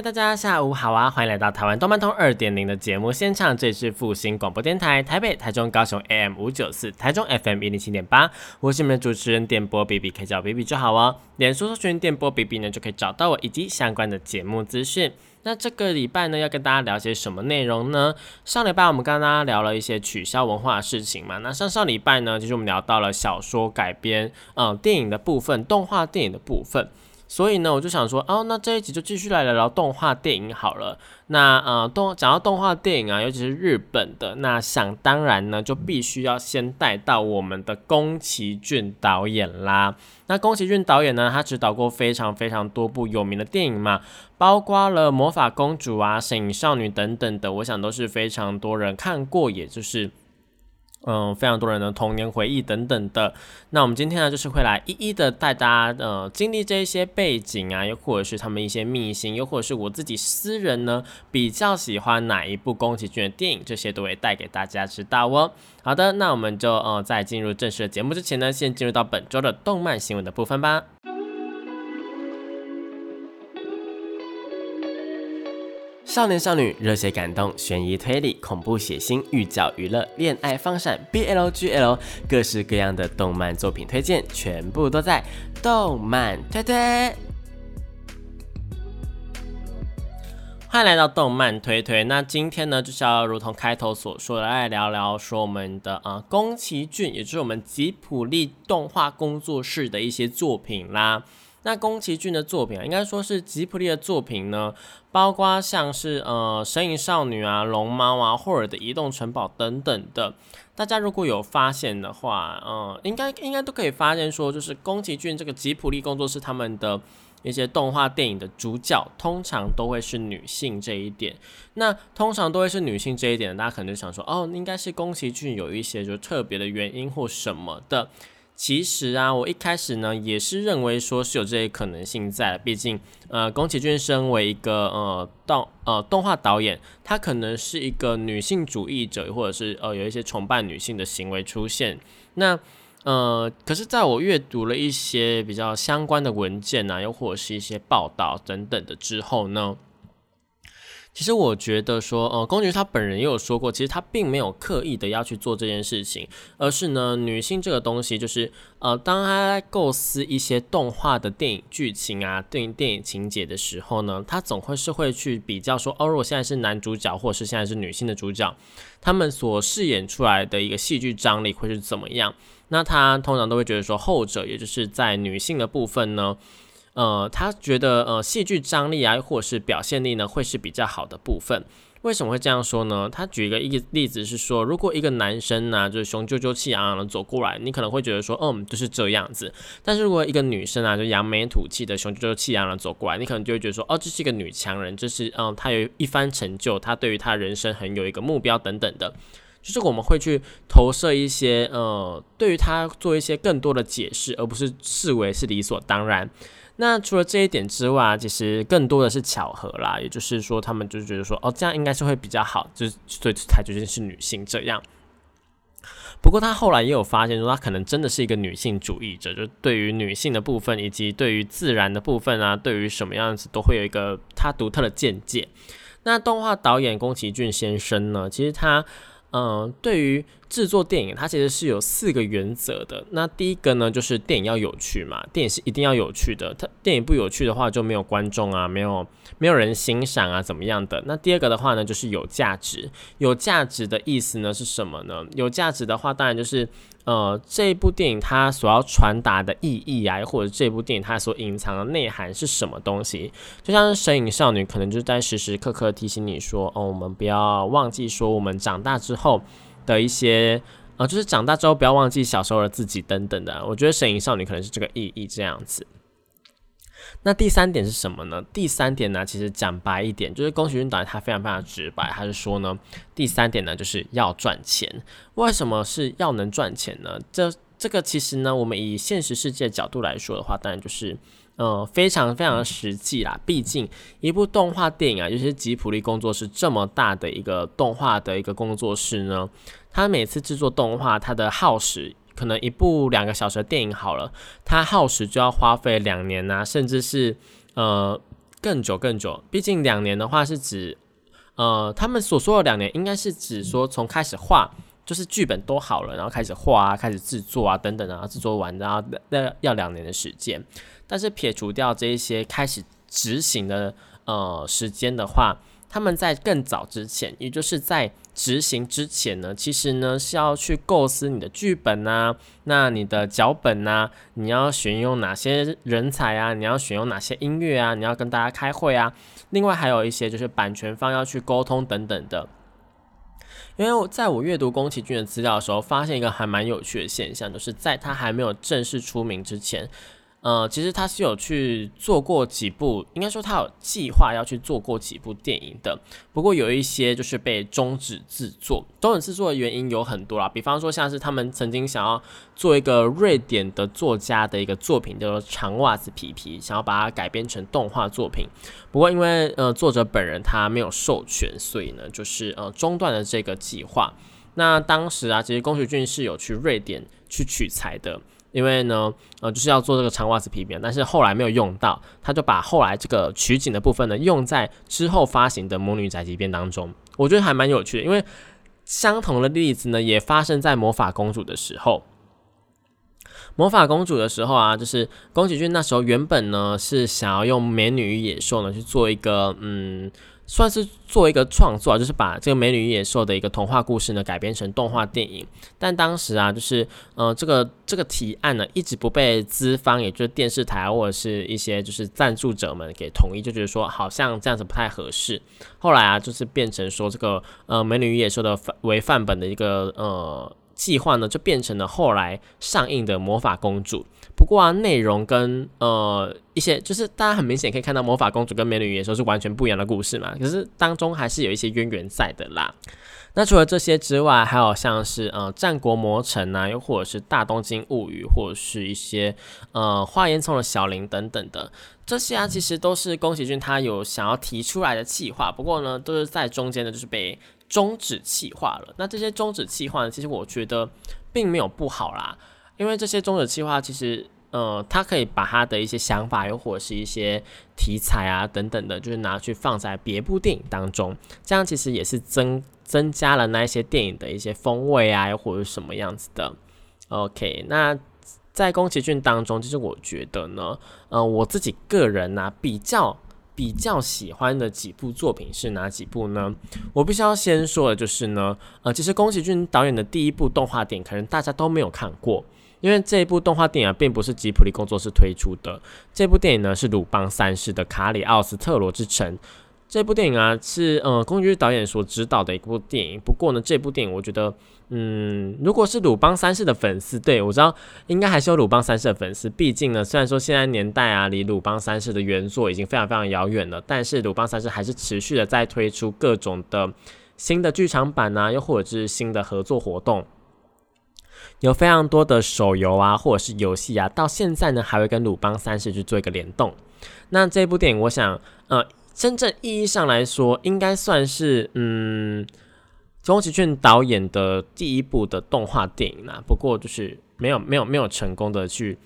大家下午好啊！欢迎来到台湾动漫通二点零的节目现场，这里是复兴广播电台台北、台中、高雄 AM 五九四，台中 FM 一零七点八，我是你们的主持人电波 B B，可以叫我 B B 就好哦。脸书搜寻电波 B B 呢，就可以找到我以及相关的节目资讯。那这个礼拜呢，要跟大家聊些什么内容呢？上礼拜我们跟大家聊了一些取消文化的事情嘛。那上上礼拜呢，其实我们聊到了小说改编，嗯，电影的部分，动画电影的部分。所以呢，我就想说，哦，那这一集就继续来聊聊动画电影好了。那呃，动讲到动画电影啊，尤其是日本的，那想当然呢，就必须要先带到我们的宫崎骏导演啦。那宫崎骏导演呢，他指导过非常非常多部有名的电影嘛，包括了《魔法公主》啊、《神隐少女》等等的，我想都是非常多人看过，也就是。嗯，非常多人的童年回忆等等的。那我们今天呢，就是会来一一的带大家呃经历这一些背景啊，又或者是他们一些秘辛，又或者是我自己私人呢比较喜欢哪一部宫崎骏的电影，这些都会带给大家知道哦。好的，那我们就呃在进入正式的节目之前呢，先进入到本周的动漫新闻的部分吧。少年少女、热血感动、悬疑推理、恐怖血腥、寓教娱乐、恋爱放闪、BLGL，各式各样的动漫作品推荐，全部都在动漫推推。欢迎来到动漫推推。那今天呢，就是要如同开头所说的，来聊聊说我们的啊宫崎骏，也就是我们吉普力动画工作室的一些作品啦。那宫崎骏的作品啊，应该说是吉普力的作品呢，包括像是呃《神隐少女》啊、《龙猫》啊、霍尔的移动城堡等等的。大家如果有发现的话，嗯，应该应该都可以发现说，就是宫崎骏这个吉普力工作室他们的一些动画电影的主角，通常都会是女性这一点。那通常都会是女性这一点，大家可能就想说，哦，应该是宫崎骏有一些就特别的原因或什么的。其实啊，我一开始呢也是认为说是有这些可能性在，毕竟呃，宫崎骏身为一个呃动呃动画导演，他可能是一个女性主义者，或者是呃有一些崇拜女性的行为出现。那呃，可是在我阅读了一些比较相关的文件啊，又或者是一些报道等等的之后呢。其实我觉得说，呃，宫崎他本人也有说过，其实他并没有刻意的要去做这件事情，而是呢，女性这个东西，就是呃，当他构思一些动画的电影剧情啊，电影电影情节的时候呢，他总会是会去比较说，哦，如果现在是男主角，或者是现在是女性的主角，他们所饰演出来的一个戏剧张力会是怎么样？那他通常都会觉得说，后者也就是在女性的部分呢。呃，他觉得呃，戏剧张力啊，或者是表现力呢，会是比较好的部分。为什么会这样说呢？他举一个一个例子是说，如果一个男生呢，就是雄赳赳气昂昂的走过来，你可能会觉得说，嗯，就是这样子。但是如果一个女生啊，就扬眉吐气的雄赳赳气昂昂的走过来，你可能就会觉得说，哦，这是一个女强人，这是嗯，她有一番成就，她对于她人生很有一个目标等等的。就是我们会去投射一些呃，对于她做一些更多的解释，而不是视为是理所当然。那除了这一点之外，其实更多的是巧合啦。也就是说，他们就觉得说，哦，这样应该是会比较好，就是所以才决定是女性这样。不过他后来也有发现说，他可能真的是一个女性主义者，就对于女性的部分，以及对于自然的部分啊，对于什么样子都会有一个他独特的见解。那动画导演宫崎骏先生呢，其实他。嗯，对于制作电影，它其实是有四个原则的。那第一个呢，就是电影要有趣嘛，电影是一定要有趣的。它电影不有趣的话，就没有观众啊，没有没有人欣赏啊，怎么样的？那第二个的话呢，就是有价值。有价值的意思呢是什么呢？有价值的话，当然就是。呃，这部电影它所要传达的意义啊，或者这部电影它所隐藏的内涵是什么东西？就像是《神隐少女》，可能就在时时刻刻提醒你说，哦，我们不要忘记说我们长大之后的一些，呃，就是长大之后不要忘记小时候的自己等等的。我觉得《神隐少女》可能是这个意义这样子。那第三点是什么呢？第三点呢，其实讲白一点，就是宫崎骏导演他非常非常直白，他是说呢，第三点呢就是要赚钱。为什么是要能赚钱呢？这这个其实呢，我们以现实世界角度来说的话，当然就是呃非常非常实际啦。毕竟一部动画电影啊，尤其是吉普力工作室这么大的一个动画的一个工作室呢，它每次制作动画，它的耗时可能一部两个小时的电影好了，它耗时就要花费两年呐，甚至是呃更久更久。毕竟两年的话是指呃他们所说的两年，应该是指说从开始画。就是剧本都好了，然后开始画啊，开始制作啊，等等啊，制作完然后那要两年的时间。但是撇除掉这一些开始执行的呃时间的话，他们在更早之前，也就是在执行之前呢，其实呢是要去构思你的剧本啊，那你的脚本啊，你要选用哪些人才啊，你要选用哪些音乐啊，你要跟大家开会啊，另外还有一些就是版权方要去沟通等等的。因为在我阅读宫崎骏的资料的时候，发现一个还蛮有趣的现象，就是在他还没有正式出名之前。呃，其实他是有去做过几部，应该说他有计划要去做过几部电影的。不过有一些就是被终止制作，终止制作的原因有很多啦。比方说像是他们曾经想要做一个瑞典的作家的一个作品，叫做《长袜子皮皮》，想要把它改编成动画作品。不过因为呃作者本人他没有授权，所以呢就是呃中断了这个计划。那当时啊，其实宫崎骏是有去瑞典去取材的。因为呢，呃，就是要做这个长袜子皮鞭，但是后来没有用到，他就把后来这个取景的部分呢，用在之后发行的《魔女宅急便》当中。我觉得还蛮有趣的，因为相同的例子呢，也发生在魔法公主的时候。魔法公主的时候啊，就是宫崎骏那时候原本呢是想要用《美女与野兽》呢去做一个，嗯。算是做一个创作，就是把这个《美女与野兽》的一个童话故事呢改编成动画电影。但当时啊，就是呃，这个这个提案呢一直不被资方，也就是电视台或者是一些就是赞助者们给同意，就觉得说好像这样子不太合适。后来啊，就是变成说这个呃《美女与野兽》的为范本的一个呃。计划呢，就变成了后来上映的《魔法公主》。不过啊，内容跟呃一些，就是大家很明显可以看到，《魔法公主》跟《美女与野兽》是完全不一样的故事嘛。可是当中还是有一些渊源在的啦。那除了这些之外，还有像是呃《战国魔城》啊，又或者是《大东京物语》，或者是一些呃花烟囱的小林等等的这些啊，其实都是宫崎骏他有想要提出来的计划。不过呢，都是在中间的，就是被。终止气化了，那这些终止气化呢？其实我觉得并没有不好啦，因为这些终止计划其实，呃，他可以把他的一些想法，又或者是一些题材啊等等的，就是拿去放在别部电影当中，这样其实也是增增加了那一些电影的一些风味啊，又或者什么样子的。OK，那在宫崎骏当中，其实我觉得呢，呃，我自己个人呢比较。比较喜欢的几部作品是哪几部呢？我必须要先说的就是呢，呃，其实宫崎骏导演的第一部动画电影，可能大家都没有看过，因为这一部动画电影啊，并不是吉普力工作室推出的。这部电影呢，是鲁邦三世的《卡里奥斯特罗之城》。这部电影啊，是呃宫崎导演所指导的一部电影。不过呢，这部电影我觉得，嗯，如果是鲁邦三世的粉丝，对我知道应该还是有鲁邦三世的粉丝。毕竟呢，虽然说现在年代啊，离鲁邦三世的原作已经非常非常遥远了，但是鲁邦三世还是持续的在推出各种的新的剧场版啊，又或者是新的合作活动，有非常多的手游啊，或者是游戏啊，到现在呢还会跟鲁邦三世去做一个联动。那这部电影，我想，呃。真正意义上来说，应该算是嗯，宫崎骏导演的第一部的动画电影啦。不过就是没有没有没有成功的去，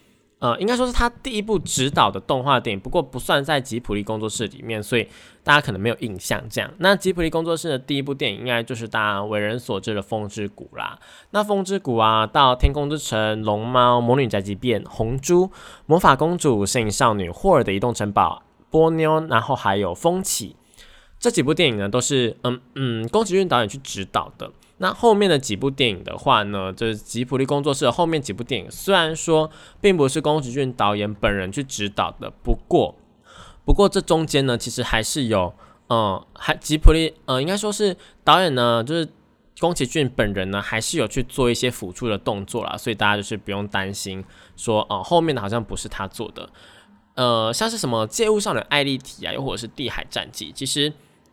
呃，应该说是他第一部执导的动画电影。不过不算在吉普力工作室里面，所以大家可能没有印象。这样，那吉普力工作室的第一部电影，应该就是大家为人所知的《风之谷》啦。那《风之谷》啊，到《天空之城》、《龙猫》、《魔女宅急便》、《红猪》、《魔法公主》、《摄影少女》、《霍尔的移动城堡》。波妞，然后还有风起，这几部电影呢，都是嗯嗯宫崎骏导演去指导的。那后面的几部电影的话呢，就是吉普力工作室后面几部电影，虽然说并不是宫崎骏导演本人去指导的，不过不过这中间呢，其实还是有嗯，还吉普力呃，应该说是导演呢，就是宫崎骏本人呢，还是有去做一些辅助的动作啦，所以大家就是不用担心说哦，后面的好像不是他做的。呃，像是什么《借物少女艾丽缇》啊，又或者是《地海战记》，其实，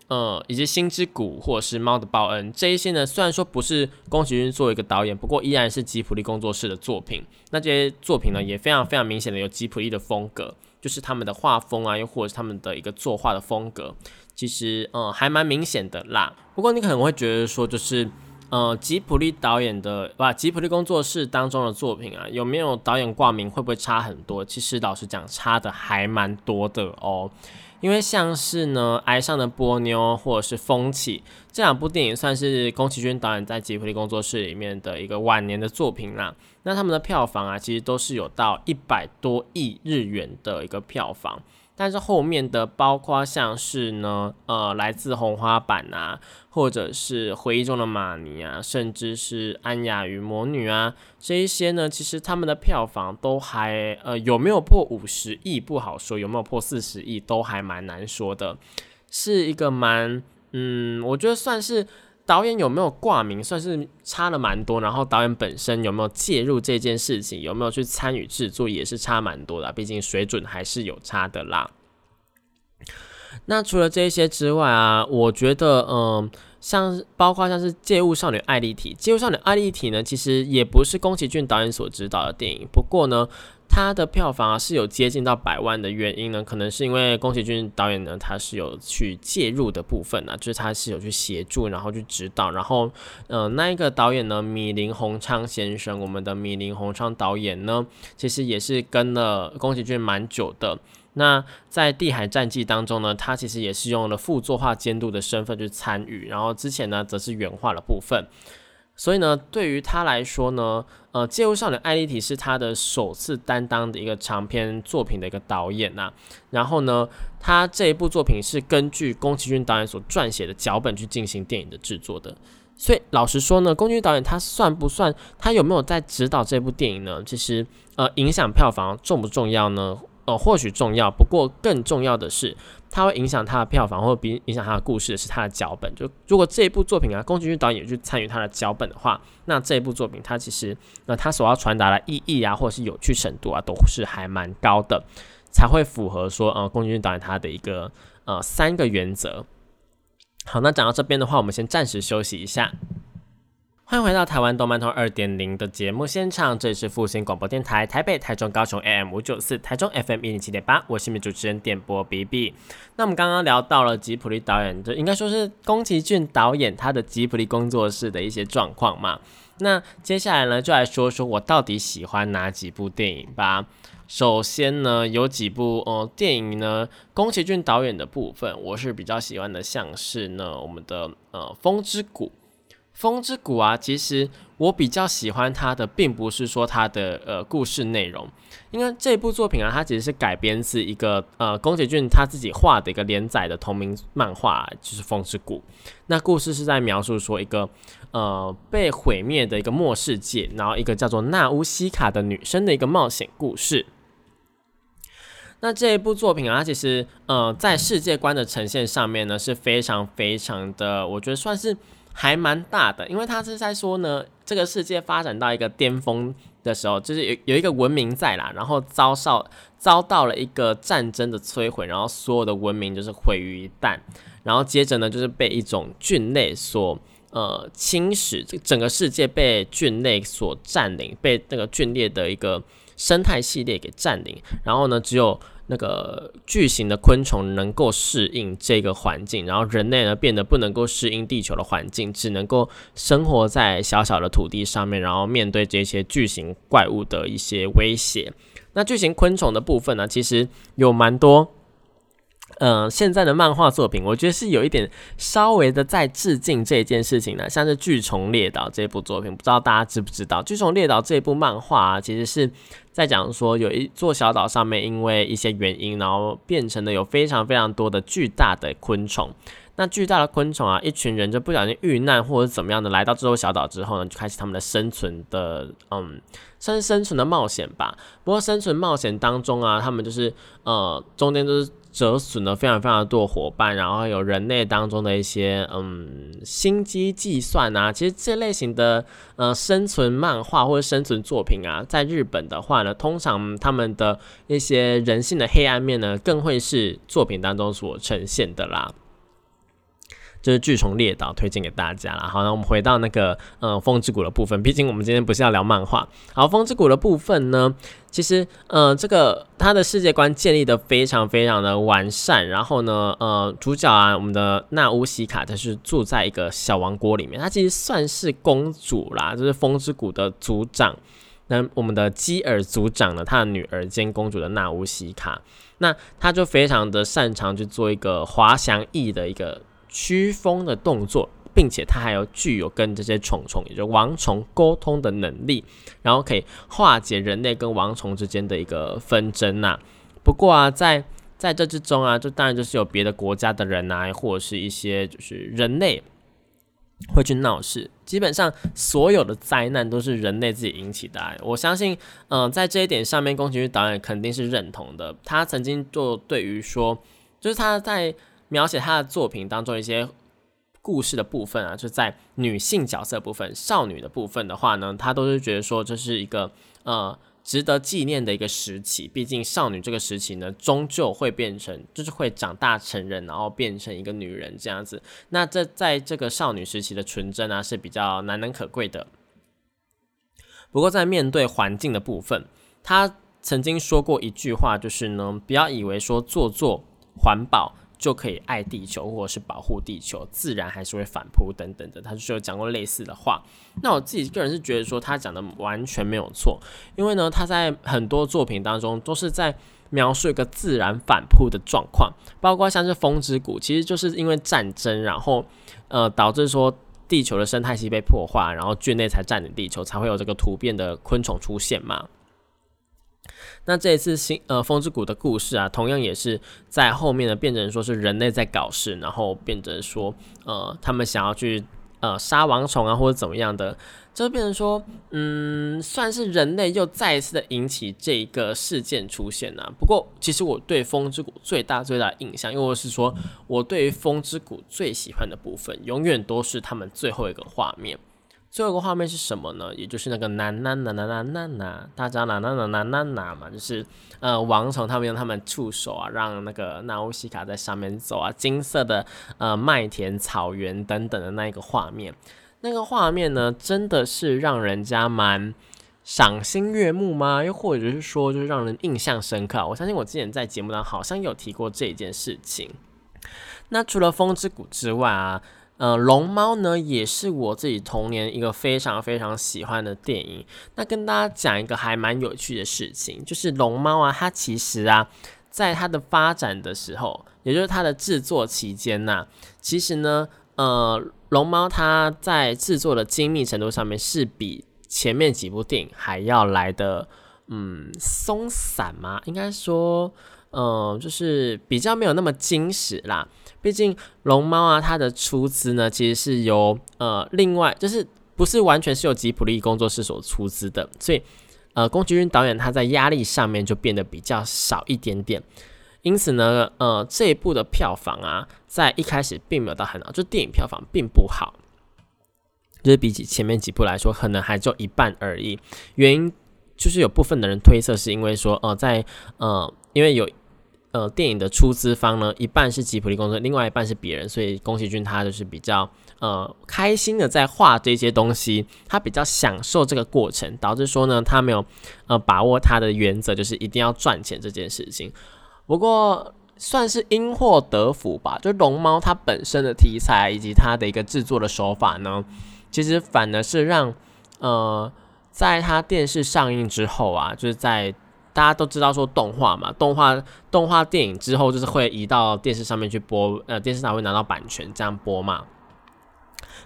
呃，以及《星之谷》或者是《猫的报恩》这一些呢，虽然说不是宫崎骏作为一个导演，不过依然是吉普力工作室的作品。那这些作品呢，也非常非常明显的有吉普力的风格，就是他们的画风啊，又或者是他们的一个作画的风格，其实嗯还蛮明显的啦。不过你可能会觉得说，就是呃吉普力导演的不吉普力工作室当中的作品啊，有没有导演挂名，会不会差很多？其实老实讲，差的还蛮多的哦。因为像是呢，《爱上的波妞》或者是《风起》这两部电影，算是宫崎骏导演在吉卜力工作室里面的一个晚年的作品啦。那他们的票房啊，其实都是有到一百多亿日元的一个票房。但是后面的包括像是呢，呃，来自红花板啊，或者是回忆中的玛尼啊，甚至是安雅与魔女啊，这一些呢，其实他们的票房都还呃有没有破五十亿不好说，有没有破四十亿都还蛮难说的，是一个蛮嗯，我觉得算是导演有没有挂名，算是差了蛮多，然后导演本身有没有介入这件事情，有没有去参与制作，也是差蛮多的，毕竟水准还是有差的啦。那除了这些之外啊，我觉得，嗯，像包括像是《借物少女爱丽缇》，《借物少女爱丽缇》呢，其实也不是宫崎骏导演所指导的电影。不过呢，它的票房是有接近到百万的原因呢，可能是因为宫崎骏导演呢，他是有去介入的部分呢，就是他是有去协助，然后去指导，然后，嗯，那一个导演呢，米林宏昌先生，我们的米林宏昌导演呢，其实也是跟了宫崎骏蛮久的。那在《地海战记》当中呢，他其实也是用了副作画监督的身份去参与，然后之前呢则是原画的部分，所以呢对于他来说呢，呃，《借物少女艾丽缇》是他的首次担当的一个长篇作品的一个导演呐，然后呢，他这一部作品是根据宫崎骏导演所撰写的脚本去进行电影的制作的，所以老实说呢，宫崎骏导演他算不算，他有没有在指导这部电影呢？其实呃，影响票房重不重要呢？呃，或许重要，不过更重要的是，它会影响它的票房，或比影响它的故事是它的脚本。就如果这一部作品啊，宫崎骏导演去参与他的脚本的话，那这一部作品它其实，那它所要传达的意义啊，或者是有趣程度啊，都是还蛮高的，才会符合说，呃，宫崎骏导演他的一个呃三个原则。好，那讲到这边的话，我们先暂时休息一下。欢迎回到台湾动漫通二点零的节目现场，这里是复兴广播电台台北、台中、高雄 AM 五九四，台中 FM 一零七点八，我是你们主持人点播 B B。那我们刚刚聊到了吉普力导演，这应该说是宫崎骏导演他的吉普力工作室的一些状况嘛。那接下来呢，就来说说我到底喜欢哪几部电影吧。首先呢，有几部呃电影呢，宫崎骏导演的部分，我是比较喜欢的，像是呢我们的呃风之谷。风之谷啊，其实我比较喜欢它的，并不是说它的呃故事内容，因为这部作品啊，它其实是改编自一个呃宫崎骏他自己画的一个连载的同名漫画，就是风之谷。那故事是在描述说一个呃被毁灭的一个末世界，然后一个叫做纳乌西卡的女生的一个冒险故事。那这一部作品啊，它其实呃在世界观的呈现上面呢，是非常非常的，我觉得算是。还蛮大的，因为他是在说呢，这个世界发展到一个巅峰的时候，就是有有一个文明在啦，然后遭受遭到了一个战争的摧毁，然后所有的文明就是毁于一旦，然后接着呢就是被一种菌类所呃侵蚀，整个世界被菌类所占领，被那个菌类的一个生态系列给占领，然后呢只有。那个巨型的昆虫能够适应这个环境，然后人类呢变得不能够适应地球的环境，只能够生活在小小的土地上面，然后面对这些巨型怪物的一些威胁。那巨型昆虫的部分呢，其实有蛮多。嗯，现在的漫画作品，我觉得是有一点稍微的在致敬这件事情呢。像是《巨虫列岛》这部作品，不知道大家知不知道，《巨虫列岛》这部漫画啊，其实是在讲说有一座小岛上面，因为一些原因，然后变成了有非常非常多的巨大的昆虫。那巨大的昆虫啊，一群人就不小心遇难或者怎么样的，来到这座小岛之后呢，就开始他们的生存的，嗯，算是生存的冒险吧。不过生存冒险当中啊，他们就是呃，中间就是。折损了非常非常多伙伴，然后有人类当中的一些嗯心机计算啊，其实这类型的呃生存漫画或者生存作品啊，在日本的话呢，通常他们的一些人性的黑暗面呢，更会是作品当中所呈现的啦。就是巨虫列岛推荐给大家了。好，那我们回到那个呃风之谷的部分，毕竟我们今天不是要聊漫画。好，风之谷的部分呢，其实呃这个它的世界观建立的非常非常的完善。然后呢，呃主角啊，我们的纳乌西卡，她是住在一个小王国里面，她其实算是公主啦，就是风之谷的族长。那我们的基尔族长呢，他的女儿兼公主的纳乌西卡，那他就非常的擅长去做一个滑翔翼的一个。驱风的动作，并且它还有具有跟这些虫虫，也就王虫沟通的能力，然后可以化解人类跟王虫之间的一个纷争呐。不过啊，在在这之中啊，就当然就是有别的国家的人呐，或者是一些就是人类会去闹事。基本上所有的灾难都是人类自己引起的。我相信，嗯，在这一点上面，宫崎骏导演肯定是认同的。他曾经就对于说，就是他在。描写他的作品当中一些故事的部分啊，就在女性角色部分、少女的部分的话呢，他都是觉得说这是一个呃值得纪念的一个时期。毕竟少女这个时期呢，终究会变成，就是会长大成人，然后变成一个女人这样子。那这在这个少女时期的纯真啊，是比较难能可贵的。不过在面对环境的部分，他曾经说过一句话，就是呢，不要以为说做做环保。就可以爱地球，或者是保护地球，自然还是会反扑等等的。他就是有讲过类似的话。那我自己个人是觉得说他讲的完全没有错，因为呢他在很多作品当中都是在描述一个自然反扑的状况，包括像是风之谷，其实就是因为战争，然后呃导致说地球的生态系被破坏，然后菌类才占领地球，才会有这个突变的昆虫出现嘛。那这一次新呃风之谷的故事啊，同样也是在后面呢变成说是人类在搞事，然后变成说呃他们想要去呃杀王虫啊或者怎么样的，就变成说嗯算是人类又再一次的引起这一个事件出现啊。不过其实我对风之谷最大最大的印象，因为是说我对于风之谷最喜欢的部分，永远都是他们最后一个画面。最后一个画面是什么呢？也就是那个呐呐呐呐呐呐呐，大家呐呐呐呐呐呐嘛，就是呃王虫他们用他们触手啊，让那个纳乌西卡在上面走啊，金色的呃麦田、草原等等的那一个画面，那个画面呢，真的是让人家蛮赏心悦目吗？又或者是说，就是让人印象深刻？我相信我之前在节目上好像有提过这件事情。那除了风之谷之外啊。呃，龙猫呢也是我自己童年一个非常非常喜欢的电影。那跟大家讲一个还蛮有趣的事情，就是龙猫啊，它其实啊，在它的发展的时候，也就是它的制作期间呐，其实呢，呃，龙猫它在制作的精密程度上面是比前面几部电影还要来的，嗯，松散吗？应该说，嗯，就是比较没有那么精实啦。毕竟龙猫啊，它的出资呢，其实是由呃另外就是不是完全是由吉普力工作室所出资的，所以呃宫崎骏导演他在压力上面就变得比较少一点点，因此呢，呃这一部的票房啊，在一开始并没有到很好，就电影票房并不好，就是比起前面几部来说，可能还就一半而已。原因就是有部分的人推测是因为说，呃在呃因为有。呃，电影的出资方呢，一半是吉普力工作，另外一半是别人，所以宫崎骏他就是比较呃开心的在画这些东西，他比较享受这个过程，导致说呢，他没有呃把握他的原则，就是一定要赚钱这件事情。不过算是因祸得福吧，就龙猫它本身的题材以及它的一个制作的手法呢，其实反而是让呃，在它电视上映之后啊，就是在。大家都知道说动画嘛，动画动画电影之后就是会移到电视上面去播，呃，电视台会拿到版权这样播嘛。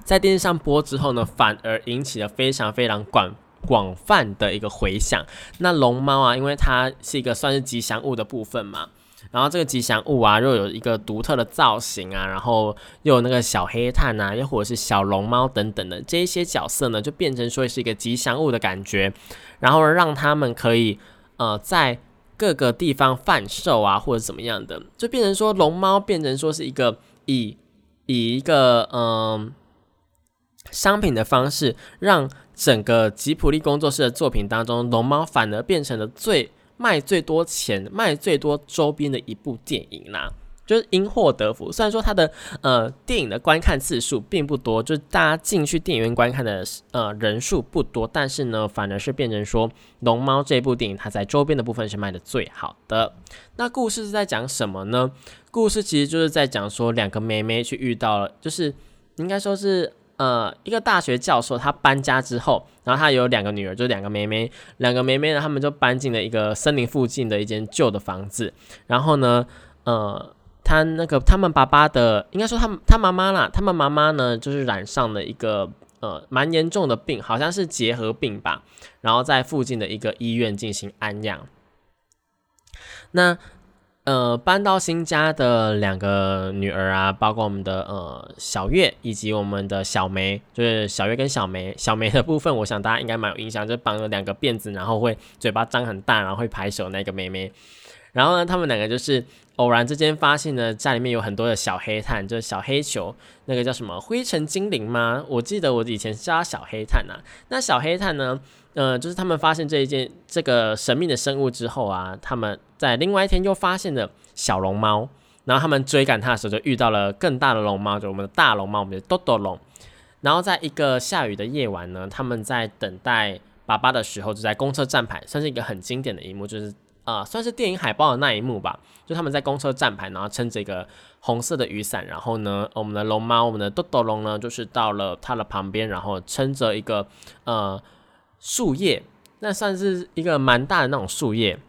在电视上播之后呢，反而引起了非常非常广广泛的一个回响。那龙猫啊，因为它是一个算是吉祥物的部分嘛，然后这个吉祥物啊，又有一个独特的造型啊，然后又有那个小黑炭啊，又或者是小龙猫等等的这一些角色呢，就变成说是一个吉祥物的感觉，然后让他们可以。呃，在各个地方贩售啊，或者怎么样的，就变成说龙猫变成说是一个以以一个嗯商品的方式，让整个吉普力工作室的作品当中，龙猫反而变成了最卖最多钱、卖最多周边的一部电影啦。就是因祸得福。虽然说它的呃电影的观看次数并不多，就是大家进去电影院观看的呃人数不多，但是呢，反而是变成说《龙猫》这部电影它在周边的部分是卖的最好的。那故事是在讲什么呢？故事其实就是在讲说两个妹妹去遇到了，就是应该说是呃一个大学教授他搬家之后，然后他有两个女儿，就两个妹妹，两个妹妹呢，他们就搬进了一个森林附近的一间旧的房子，然后呢，呃。他那个他们爸爸的，应该说他他妈妈啦，他们妈妈呢就是染上了一个呃蛮严重的病，好像是结核病吧，然后在附近的一个医院进行安养。那呃搬到新家的两个女儿啊，包括我们的呃小月以及我们的小梅，就是小月跟小梅，小梅的部分，我想大家应该蛮有印象，就绑了两个辫子，然后会嘴巴张很大，然后会拍手那个妹妹。然后呢，他们两个就是偶然之间发现呢，家里面有很多的小黑炭，就是小黑球，那个叫什么灰尘精灵吗？我记得我以前叫小黑炭呐。那小黑炭呢，呃，就是他们发现这一件这个神秘的生物之后啊，他们在另外一天又发现了小龙猫，然后他们追赶它的时候就遇到了更大的龙猫，就我们的大龙猫，我们的豆豆龙。然后在一个下雨的夜晚呢，他们在等待爸爸的时候，就在公车站牌，算是一个很经典的一幕，就是。啊，算是电影海报的那一幕吧，就他们在公车站牌，然后撑着一个红色的雨伞，然后呢，我们的龙猫，我们的豆豆龙呢，就是到了它的旁边，然后撑着一个呃树叶，那算是一个蛮大的那种树叶，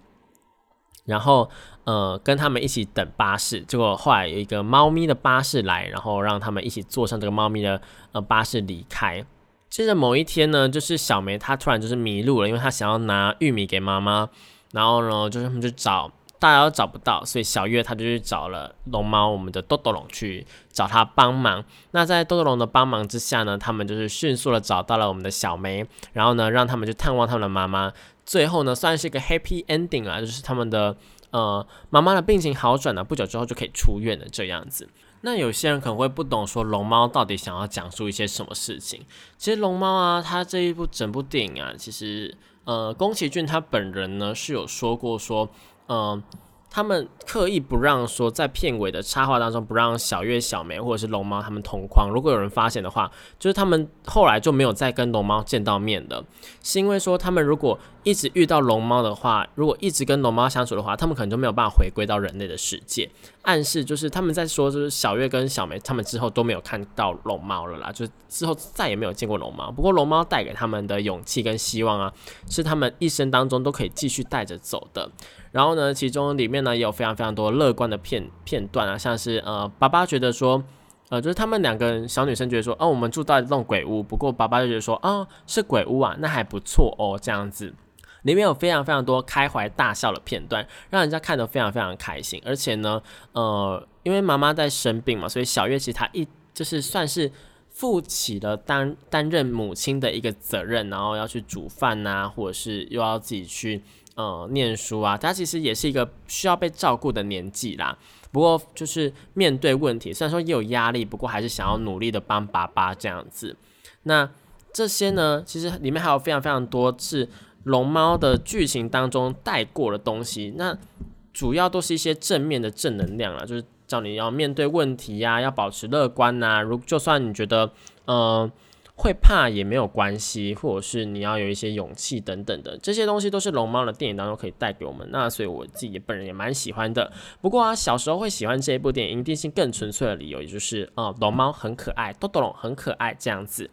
然后呃跟他们一起等巴士，结果后来有一个猫咪的巴士来，然后让他们一起坐上这个猫咪的呃巴士离开。接着某一天呢，就是小梅她突然就是迷路了，因为她想要拿玉米给妈妈。然后呢，就是他们就找，大家都找不到，所以小月他就去找了龙猫，我们的豆豆龙去找他帮忙。那在豆豆龙的帮忙之下呢，他们就是迅速的找到了我们的小梅，然后呢，让他们去探望他们的妈妈。最后呢，算是一个 happy ending 啊，就是他们的呃妈妈的病情好转了，不久之后就可以出院了这样子。那有些人可能会不懂，说龙猫到底想要讲述一些什么事情？其实龙猫啊，它这一部整部电影啊，其实。呃，宫崎骏他本人呢是有说过说，嗯，他们刻意不让说在片尾的插画当中不让小月、小梅或者是龙猫他们同框。如果有人发现的话，就是他们后来就没有再跟龙猫见到面的，是因为说他们如果一直遇到龙猫的话，如果一直跟龙猫相处的话，他们可能就没有办法回归到人类的世界。暗示就是他们在说，就是小月跟小梅他们之后都没有看到龙猫了啦，就是之后再也没有见过龙猫。不过龙猫带给他们的勇气跟希望啊，是他们一生当中都可以继续带着走的。然后呢，其中里面呢也有非常非常多乐观的片片段啊，像是呃，爸爸觉得说，呃，就是他们两个小女生觉得说，哦，我们住到这种鬼屋，不过爸爸就觉得说，啊，是鬼屋啊，那还不错哦，这样子。里面有非常非常多开怀大笑的片段，让人家看得非常非常开心。而且呢，呃，因为妈妈在生病嘛，所以小月其实她一就是算是负起了担担任母亲的一个责任，然后要去煮饭呐，或者是又要自己去呃念书啊。她其实也是一个需要被照顾的年纪啦。不过就是面对问题，虽然说也有压力，不过还是想要努力的帮爸爸这样子。那这些呢，其实里面还有非常非常多是。龙猫的剧情当中带过的东西，那主要都是一些正面的正能量啊，就是叫你要面对问题呀，要保持乐观呐。如就算你觉得呃会怕也没有关系，或者是你要有一些勇气等等的，这些东西都是龙猫的电影当中可以带给我们。那所以我自己本人也蛮喜欢的。不过啊，小时候会喜欢这一部电影，一定性更纯粹的理由，也就是啊，龙猫很可爱，豆豆龙很可爱这样子。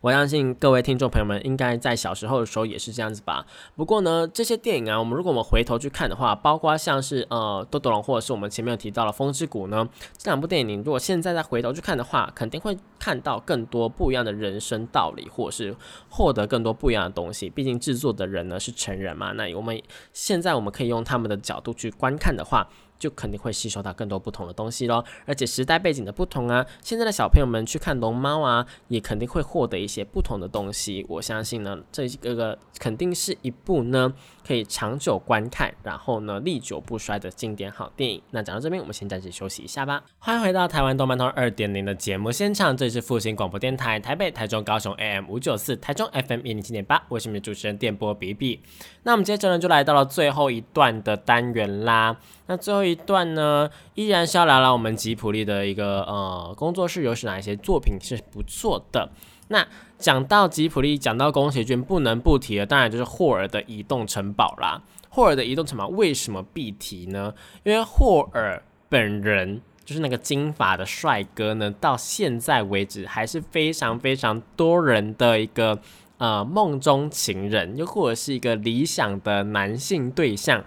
我相信各位听众朋友们应该在小时候的时候也是这样子吧。不过呢，这些电影啊，我们如果我们回头去看的话，包括像是呃《豆豆龙》或者是我们前面有提到的《风之谷》呢，这两部电影，如果现在再回头去看的话，肯定会看到更多不一样的人生道理，或者是获得更多不一样的东西。毕竟制作的人呢是成人嘛，那我们现在我们可以用他们的角度去观看的话。就肯定会吸收到更多不同的东西咯。而且时代背景的不同啊，现在的小朋友们去看龙猫啊，也肯定会获得一些不同的东西。我相信呢，这个个肯定是一部呢可以长久观看，然后呢历久不衰的经典好电影。那讲到这边，我们先暂时休息一下吧。欢迎回到台湾动漫通二点零的节目现场，这里是复兴广播电台台北、台中、高雄 AM 五九四，台中 FM 一零七点八，我是你们的主持人电波比比。那我们接着呢就来到了最后一段的单元啦。那最后一段呢，依然是要聊聊我们吉普力的一个呃工作室有哪一些作品是不错的。那讲到吉普力，讲到宫崎骏，不能不提的，当然就是霍尔的移动城堡啦。霍尔的移动城堡为什么必提呢？因为霍尔本人就是那个金发的帅哥呢，到现在为止还是非常非常多人的一个呃梦中情人，又或者是一个理想的男性对象。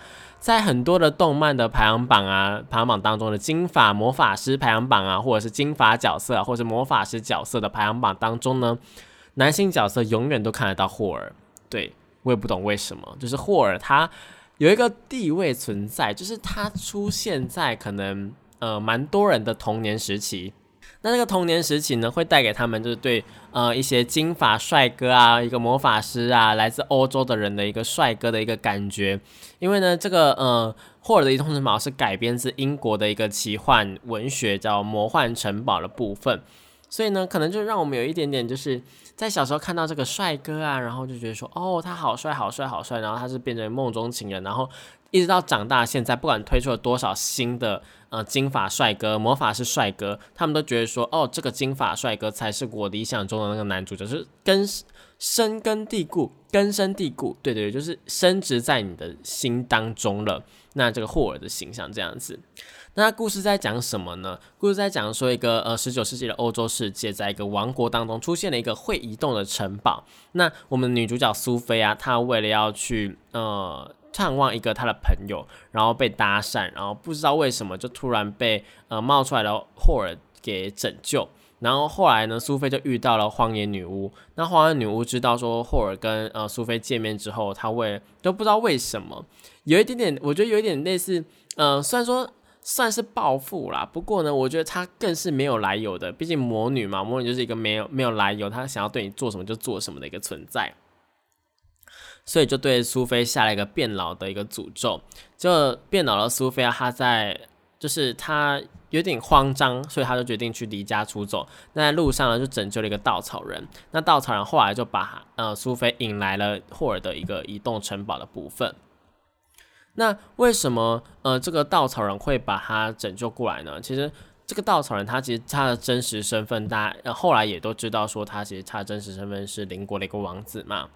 在很多的动漫的排行榜啊，排行榜当中的金发魔法师排行榜啊，或者是金发角色，或者是魔法师角色的排行榜当中呢，男性角色永远都看得到霍尔。对我也不懂为什么，就是霍尔他有一个地位存在，就是他出现在可能呃蛮多人的童年时期。那这个童年时期呢，会带给他们就是对呃一些金发帅哥啊，一个魔法师啊，来自欧洲的人的一个帅哥的一个感觉。因为呢，这个呃霍尔的移动城堡是改编自英国的一个奇幻文学叫《魔幻城堡》的部分，所以呢，可能就让我们有一点点就是在小时候看到这个帅哥啊，然后就觉得说哦，他好帅好帅好帅，然后他是变成梦中情人，然后一直到长大现在，不管推出了多少新的。呃，金发帅哥、魔法师帅哥，他们都觉得说，哦，这个金发帅哥才是我理想中的那个男主角，就是根深根蒂固、根深蒂固，对对对，就是深植在你的心当中了。那这个霍尔的形象这样子，那故事在讲什么呢？故事在讲说一个呃，十九世纪的欧洲世界，在一个王国当中出现了一个会移动的城堡。那我们女主角苏菲啊，她为了要去呃。探望一个她的朋友，然后被搭讪，然后不知道为什么就突然被呃冒出来的霍尔给拯救。然后后来呢，苏菲就遇到了荒野女巫。那荒野女巫知道说霍尔跟呃苏菲见面之后，她为都不知道为什么，有一点点，我觉得有一点类似，呃，虽然说算是报复啦，不过呢，我觉得他更是没有来由的。毕竟魔女嘛，魔女就是一个没有没有来由，她想要对你做什么就做什么的一个存在。所以就对苏菲下了一个变老的一个诅咒，就变老了。苏菲啊，她在就是她有点慌张，所以她就决定去离家出走。那在路上呢，就拯救了一个稻草人。那稻草人后来就把呃苏菲引来了霍尔的一个移动城堡的部分。那为什么呃这个稻草人会把他拯救过来呢？其实这个稻草人他其实他的真实身份，大家后来也都知道，说他其实他的真实身份是邻国的一个王子嘛。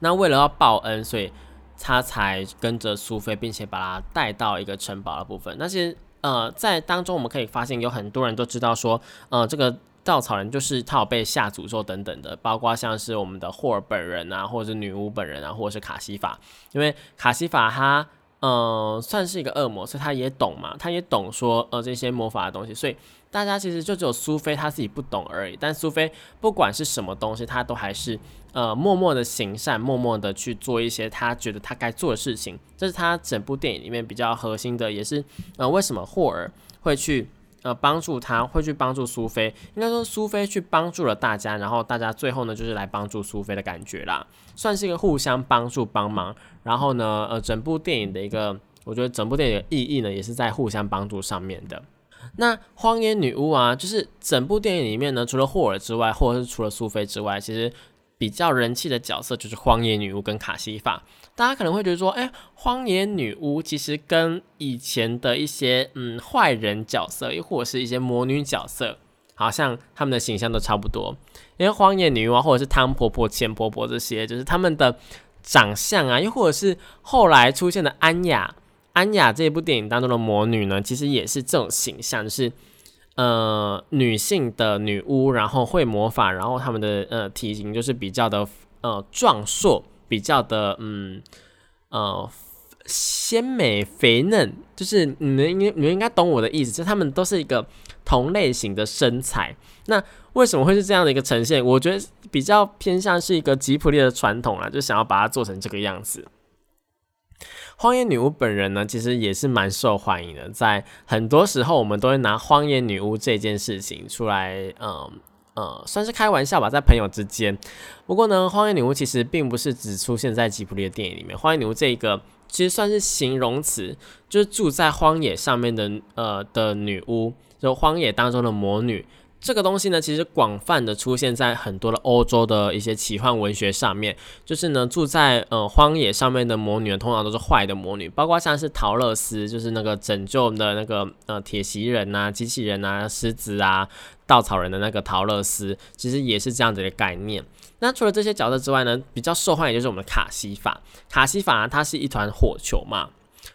那为了要报恩，所以他才跟着苏菲，并且把他带到一个城堡的部分。那些呃，在当中我们可以发现，有很多人都知道说，呃，这个稻草人就是他有被下诅咒等等的，包括像是我们的霍尔本人啊，或者是女巫本人啊，或者是卡西法，因为卡西法他呃算是一个恶魔，所以他也懂嘛，他也懂说呃这些魔法的东西，所以。大家其实就只有苏菲她自己不懂而已，但苏菲不管是什么东西，她都还是呃默默的行善，默默的去做一些她觉得她该做的事情。这是她整部电影里面比较核心的，也是呃为什么霍尔会去呃帮助他，会去帮助苏菲。应该说苏菲去帮助了大家，然后大家最后呢就是来帮助苏菲的感觉啦，算是一个互相帮助帮忙。然后呢呃整部电影的一个，我觉得整部电影的意义呢也是在互相帮助上面的。那荒野女巫啊，就是整部电影里面呢，除了霍尔之外，或者是除了苏菲之外，其实比较人气的角色就是荒野女巫跟卡西法。大家可能会觉得说，哎，荒野女巫其实跟以前的一些嗯坏人角色，又或者是一些魔女角色，好像他们的形象都差不多。因为荒野女巫啊，或者是汤婆婆、钱婆婆这些，就是他们的长相啊，又或者是后来出现的安雅。安雅这部电影当中的魔女呢，其实也是这种形象，就是呃女性的女巫，然后会魔法，然后她们的呃体型就是比较的呃壮硕，比较的嗯呃鲜美肥嫩，就是你们应你们应该懂我的意思，就他们都是一个同类型的身材。那为什么会是这样的一个呈现？我觉得比较偏向是一个吉普力的传统啊，就想要把它做成这个样子。荒野女巫本人呢，其实也是蛮受欢迎的。在很多时候，我们都会拿荒野女巫这件事情出来，嗯呃，算是开玩笑吧，在朋友之间。不过呢，荒野女巫其实并不是只出现在吉卜力的电影里面。荒野女巫这一个其实算是形容词，就是住在荒野上面的呃的女巫，就荒野当中的魔女。这个东西呢，其实广泛的出现在很多的欧洲的一些奇幻文学上面。就是呢，住在呃荒野上面的魔女，通常都是坏的魔女，包括像是陶乐斯，就是那个拯救我们的那个呃铁袭人呐、机器人呐、狮子啊、稻草人的那个陶乐斯，其实也是这样子的概念。那除了这些角色之外呢，比较受欢迎就是我们的卡西法。卡西法它是一团火球嘛，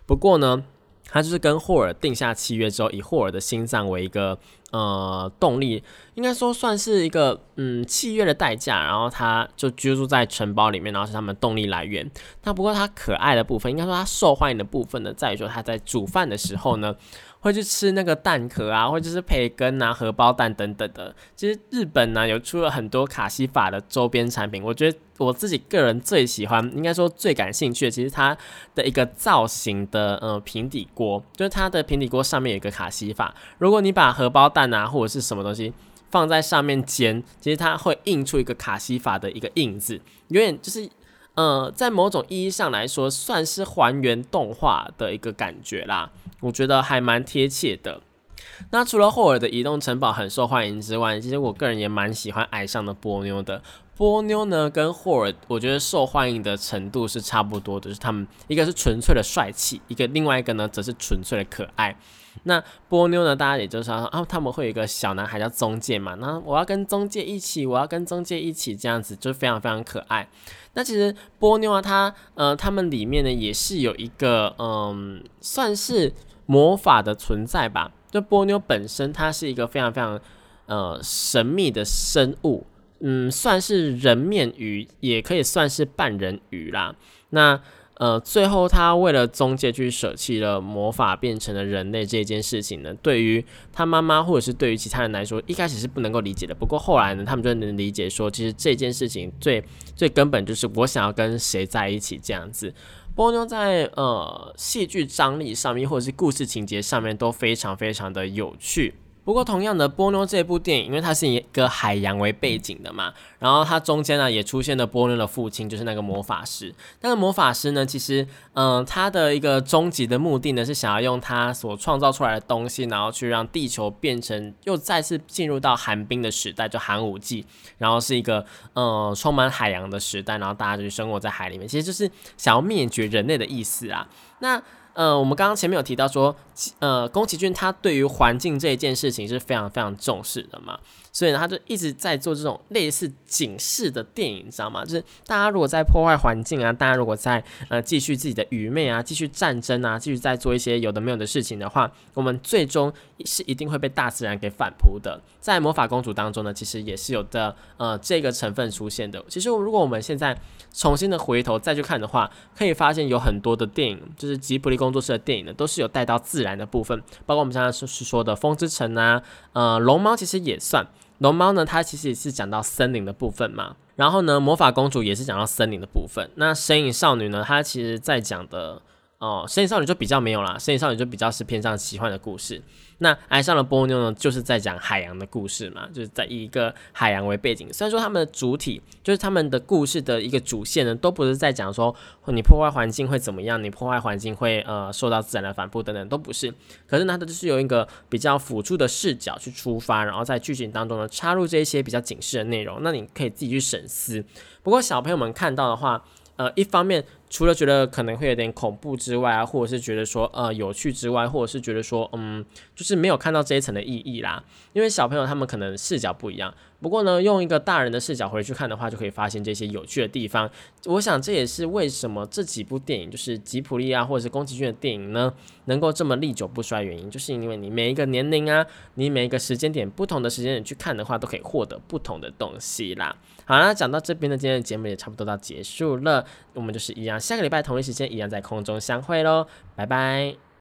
不过呢。他就是跟霍尔定下契约之后，以霍尔的心脏为一个呃动力，应该说算是一个嗯契约的代价，然后他就居住在城堡里面，然后是他们动力来源。那不过他可爱的部分，应该说他受欢迎的部分呢，在于说他在煮饭的时候呢。会去吃那个蛋壳啊，或者是培根啊、荷包蛋等等的。其实日本呢有出了很多卡西法的周边产品，我觉得我自己个人最喜欢，应该说最感兴趣的，其实它的一个造型的呃平底锅，就是它的平底锅上面有一个卡西法。如果你把荷包蛋啊或者是什么东西放在上面煎，其实它会印出一个卡西法的一个印子，有点就是呃在某种意义上来说，算是还原动画的一个感觉啦。我觉得还蛮贴切的。那除了霍尔的移动城堡很受欢迎之外，其实我个人也蛮喜欢矮上的波妞的。波妞呢，跟霍尔我觉得受欢迎的程度是差不多的，就是他们一个是纯粹的帅气，一个另外一个呢则是纯粹的可爱。那波妞呢，大家也就说啊，他们会有一个小男孩叫中介嘛，那我要跟中介一起，我要跟中介一起，这样子就非常非常可爱。那其实波妞啊，它呃，他们里面呢也是有一个嗯，算是。魔法的存在吧，就波妞本身，它是一个非常非常呃神秘的生物，嗯，算是人面鱼，也可以算是半人鱼啦。那呃，最后他为了中介去舍弃了魔法，变成了人类这件事情呢，对于他妈妈或者是对于其他人来说，一开始是不能够理解的。不过后来呢，他们就能理解说，其实这件事情最最根本就是我想要跟谁在一起这样子。波妞在呃戏剧张力上面，或者是故事情节上面都非常非常的有趣。不过，同样的，波妞这部电影，因为它是以一个海洋为背景的嘛，然后它中间呢也出现了波妞的父亲，就是那个魔法师。那个魔法师呢，其实，嗯，他的一个终极的目的呢，是想要用他所创造出来的东西，然后去让地球变成又再次进入到寒冰的时代，就寒武纪，然后是一个嗯充满海洋的时代，然后大家就生活在海里面，其实就是想要灭绝人类的意思啊。那呃，我们刚刚前面有提到说，呃，宫崎骏他对于环境这一件事情是非常非常重视的嘛。所以呢，他就一直在做这种类似警示的电影，你知道吗？就是大家如果在破坏环境啊，大家如果在呃继续自己的愚昧啊，继续战争啊，继续在做一些有的没有的事情的话，我们最终是一定会被大自然给反扑的。在魔法公主当中呢，其实也是有的呃这个成分出现的。其实如果我们现在重新的回头再去看的话，可以发现有很多的电影，就是吉卜力工作室的电影呢，都是有带到自然的部分，包括我们刚才是说的《风之城》啊，呃，龙猫其实也算。龙猫呢，它其实也是讲到森林的部分嘛。然后呢，魔法公主也是讲到森林的部分。那神影少女呢，它其实在讲的。哦，神隐少女就比较没有啦，神隐少女就比较是偏向奇幻的故事。那爱上了波妞呢，就是在讲海洋的故事嘛，就是在以一个海洋为背景。虽然说他们的主体就是他们的故事的一个主线呢，都不是在讲说你破坏环境会怎么样，你破坏环境会呃受到自然的反扑等等，都不是。可是呢，它就是有一个比较辅助的视角去出发，然后在剧情当中呢插入这一些比较警示的内容，那你可以自己去审思。不过小朋友们看到的话，呃，一方面。除了觉得可能会有点恐怖之外啊，或者是觉得说呃有趣之外，或者是觉得说嗯，就是没有看到这一层的意义啦。因为小朋友他们可能视角不一样。不过呢，用一个大人的视角回去看的话，就可以发现这些有趣的地方。我想这也是为什么这几部电影，就是吉普力啊，或者是宫崎骏的电影呢，能够这么历久不衰原因，就是因为你每一个年龄啊，你每一个时间点，不同的时间点去看的话，都可以获得不同的东西啦。好啦，讲到这边呢，今天的节目也差不多到结束了。我们就是一样，下个礼拜同一时间一样在空中相会喽，拜拜。